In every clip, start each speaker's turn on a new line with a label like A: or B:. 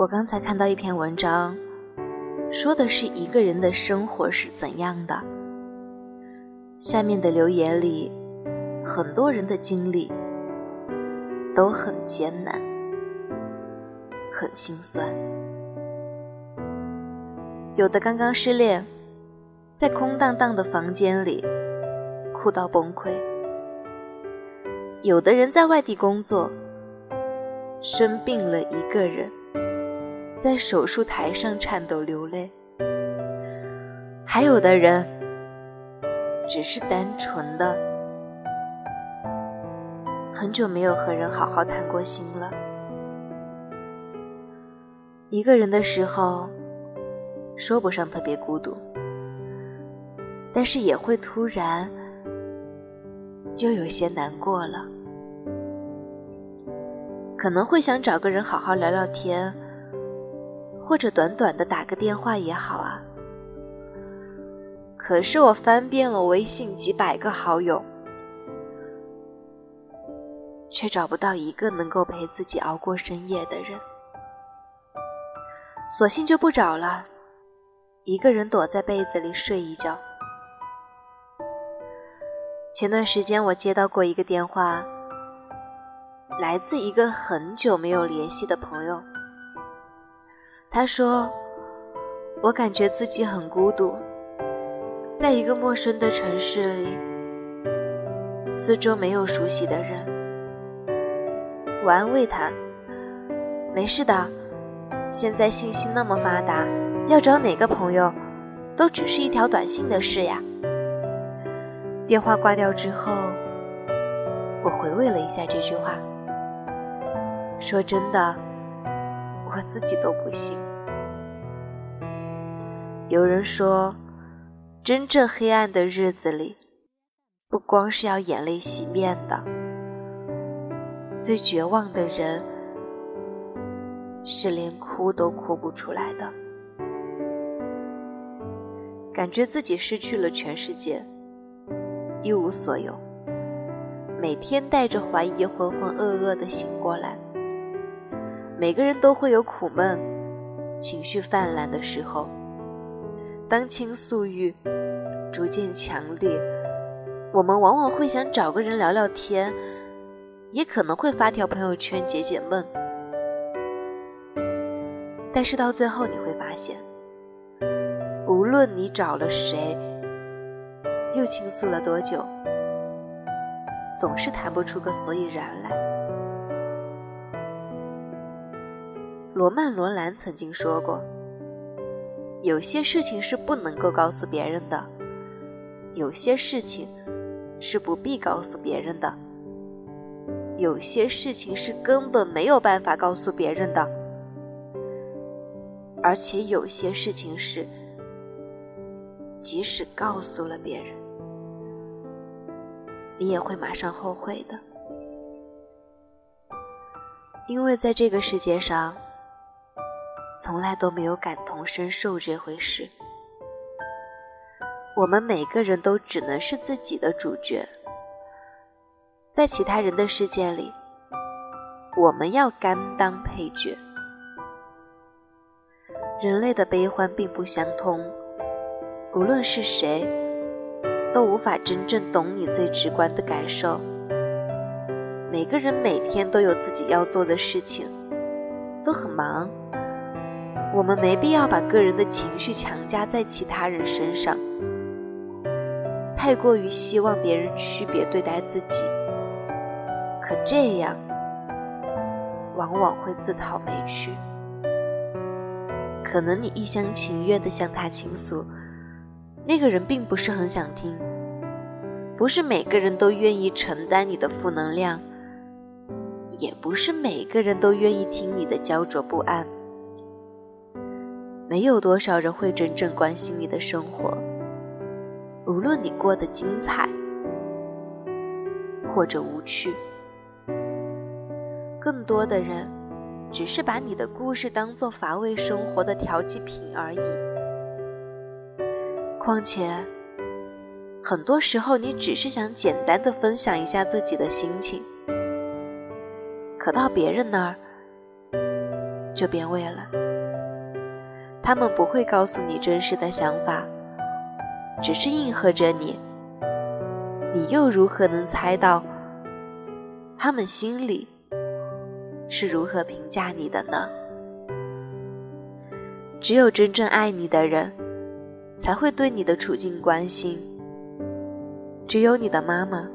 A: 我刚才看到一篇文章，说的是一个人的生活是怎样的。下面的留言里，很多人的经历都很艰难，很心酸。有的刚刚失恋，在空荡荡的房间里哭到崩溃；有的人在外地工作，生病了一个人，在手术台上颤抖流泪；还有的人只是单纯的很久没有和人好好谈过心了。一个人的时候。说不上特别孤独，但是也会突然就有些难过了，可能会想找个人好好聊聊天，或者短短的打个电话也好啊。可是我翻遍了微信几百个好友，却找不到一个能够陪自己熬过深夜的人，索性就不找了。一个人躲在被子里睡一觉。前段时间我接到过一个电话，来自一个很久没有联系的朋友。他说：“我感觉自己很孤独，在一个陌生的城市里，四周没有熟悉的人。”我安慰他：“没事的，现在信息那么发达。”要找哪个朋友，都只是一条短信的事呀。电话挂掉之后，我回味了一下这句话。说真的，我自己都不信。有人说，真正黑暗的日子里，不光是要眼泪洗面的，最绝望的人，是连哭都哭不出来的。感觉自己失去了全世界，一无所有。每天带着怀疑，浑浑噩噩的醒过来。每个人都会有苦闷、情绪泛滥的时候。当倾诉欲逐渐强烈，我们往往会想找个人聊聊天，也可能会发条朋友圈解解闷。但是到最后，你会发现。无论你找了谁，又倾诉了多久，总是谈不出个所以然来。罗曼·罗兰曾经说过：“有些事情是不能够告诉别人的，有些事情是不必告诉别人的，有些事情是根本没有办法告诉别人的，而且有些事情是……”即使告诉了别人，你也会马上后悔的，因为在这个世界上，从来都没有感同身受这回事。我们每个人都只能是自己的主角，在其他人的世界里，我们要甘当配角。人类的悲欢并不相通。无论是谁，都无法真正懂你最直观的感受。每个人每天都有自己要做的事情，都很忙。我们没必要把个人的情绪强加在其他人身上，太过于希望别人区别对待自己，可这样往往会自讨没趣。可能你一厢情愿地向他倾诉。那个人并不是很想听，不是每个人都愿意承担你的负能量，也不是每个人都愿意听你的焦灼不安。没有多少人会真正关心你的生活，无论你过得精彩或者无趣，更多的人只是把你的故事当做乏味生活的调剂品而已。况且，很多时候你只是想简单的分享一下自己的心情，可到别人那儿，就变味了。他们不会告诉你真实的想法，只是应和着你。你又如何能猜到他们心里是如何评价你的呢？只有真正爱你的人，才会对你的处境关心。只有你的妈妈，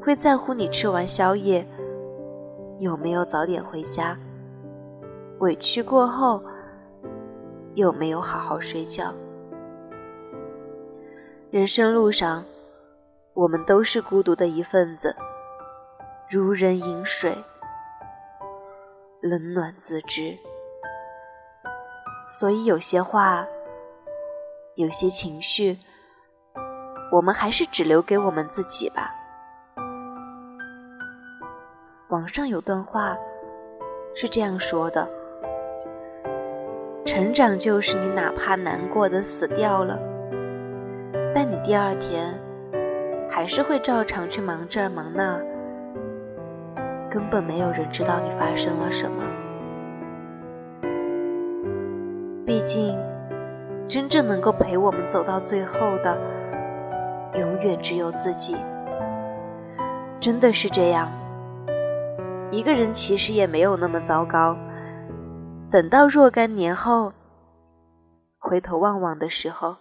A: 会在乎你吃完宵夜有没有早点回家，委屈过后又没有好好睡觉。人生路上，我们都是孤独的一份子，如人饮水，冷暖自知。所以有些话，有些情绪，我们还是只留给我们自己吧。网上有段话是这样说的：成长就是你哪怕难过的死掉了，但你第二天还是会照常去忙这忙那，根本没有人知道你发生了什么。毕竟，真正能够陪我们走到最后的，永远只有自己。真的是这样。一个人其实也没有那么糟糕。等到若干年后，回头望望的时候，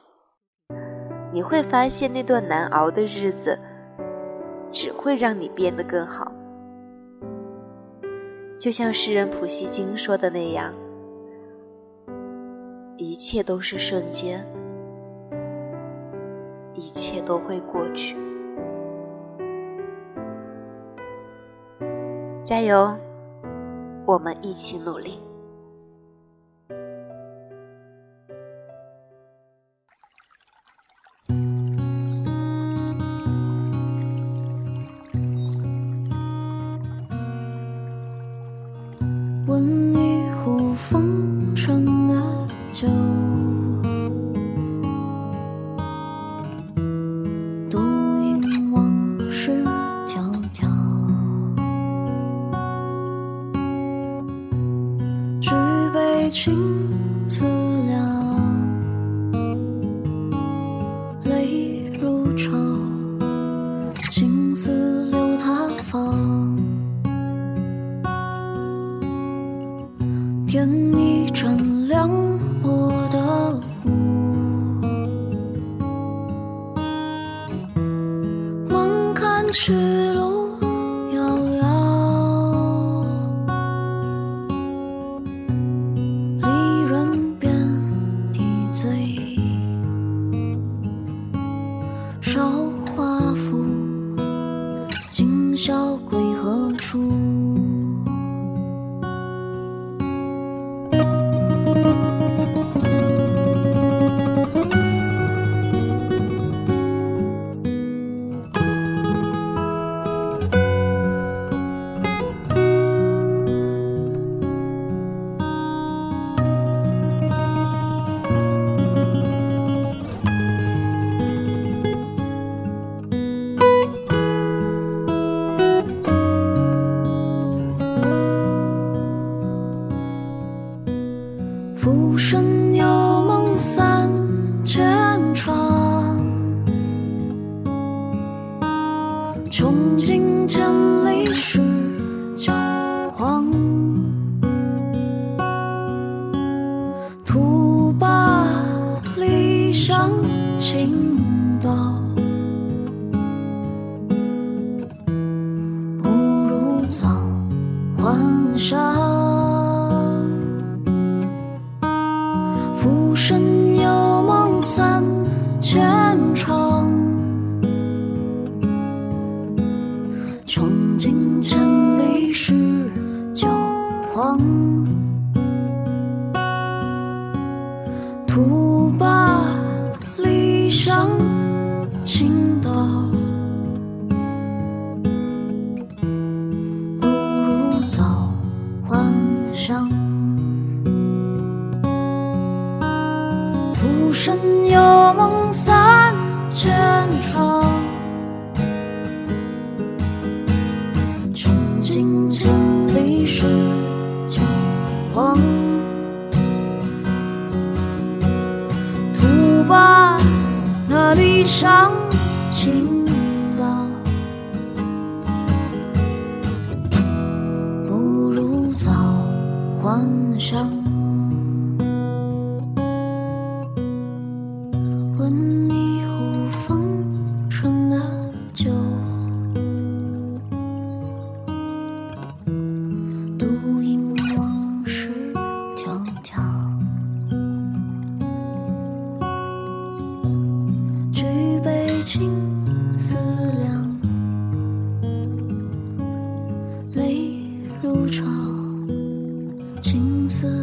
A: 你会发现那段难熬的日子，只会让你变得更好。就像诗人普希金说的那样。一切都是瞬间，一切都会过去。加油，我们一起努力。
B: 温暖。子龙风。土巴那里上青岛，不如早还上。泪如潮，青丝。